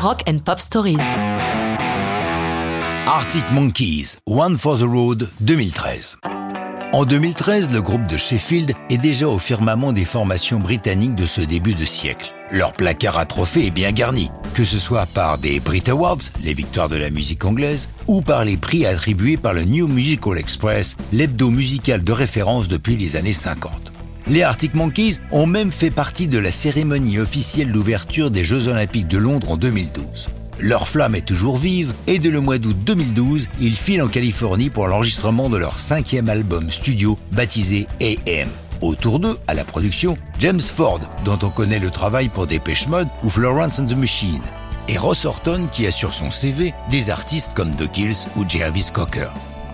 Rock and Pop Stories. Arctic Monkeys, One for the Road 2013. En 2013, le groupe de Sheffield est déjà au firmament des formations britanniques de ce début de siècle. Leur placard à trophées est bien garni, que ce soit par des Brit Awards, les victoires de la musique anglaise, ou par les prix attribués par le New Musical Express, l'hebdo musical de référence depuis les années 50. Les Arctic Monkeys ont même fait partie de la cérémonie officielle d'ouverture des Jeux Olympiques de Londres en 2012. Leur flamme est toujours vive et dès le mois d'août 2012, ils filent en Californie pour l'enregistrement de leur cinquième album studio baptisé AM. Autour d'eux, à la production, James Ford, dont on connaît le travail pour Dépêche Mode ou Florence and the Machine, et Ross Horton qui a sur son CV des artistes comme The Kills ou Jarvis Cocker.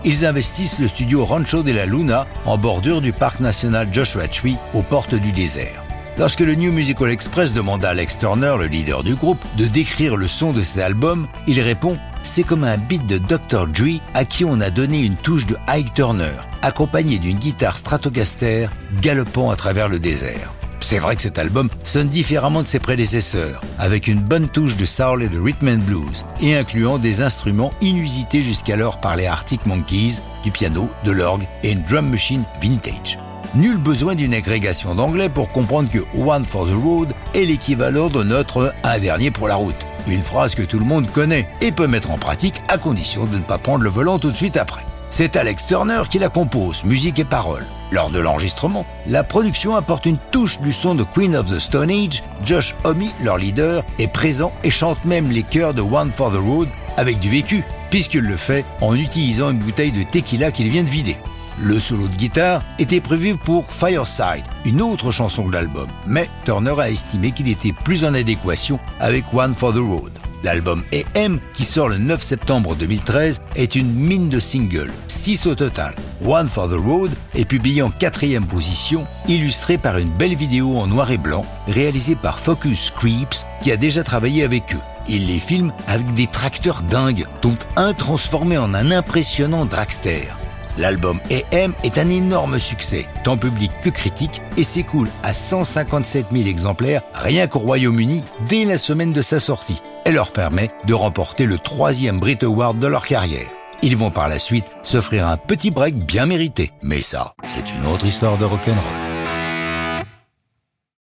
Ils investissent le studio Rancho de la Luna en bordure du parc national Joshua Tree aux portes du désert. Lorsque le New Musical Express demanda à Alex Turner, le leader du groupe, de décrire le son de cet album, il répond C'est comme un beat de Dr. Dre à qui on a donné une touche de Ike Turner, accompagnée d'une guitare Stratocaster galopant à travers le désert. C'est vrai que cet album sonne différemment de ses prédécesseurs, avec une bonne touche de soul et de rhythm and blues, et incluant des instruments inusités jusqu'alors par les Arctic Monkeys, du piano, de l'orgue et une drum machine vintage. Nul besoin d'une agrégation d'anglais pour comprendre que One for the Road est l'équivalent de notre Un dernier pour la route. Une phrase que tout le monde connaît et peut mettre en pratique à condition de ne pas prendre le volant tout de suite après. C'est Alex Turner qui la compose, musique et paroles. Lors de l'enregistrement, la production apporte une touche du son de Queen of the Stone Age. Josh Homme, leur leader, est présent et chante même les chœurs de One for the Road avec du vécu, puisqu'il le fait en utilisant une bouteille de tequila qu'il vient de vider. Le solo de guitare était prévu pour Fireside, une autre chanson de l'album, mais Turner a estimé qu'il était plus en adéquation avec One for the Road. L'album AM, qui sort le 9 septembre 2013, est une mine de singles, 6 au total. One for the Road est publié en quatrième position, illustré par une belle vidéo en noir et blanc, réalisée par Focus Creeps, qui a déjà travaillé avec eux. Il les filme avec des tracteurs dingues, dont un transformé en un impressionnant dragster. L'album AM est un énorme succès, tant public que critique, et s'écoule à 157 000 exemplaires rien qu'au Royaume-Uni dès la semaine de sa sortie, et leur permet de remporter le troisième Brit Award de leur carrière. Ils vont par la suite s'offrir un petit break bien mérité. Mais ça, c'est une autre histoire de rock'n'roll.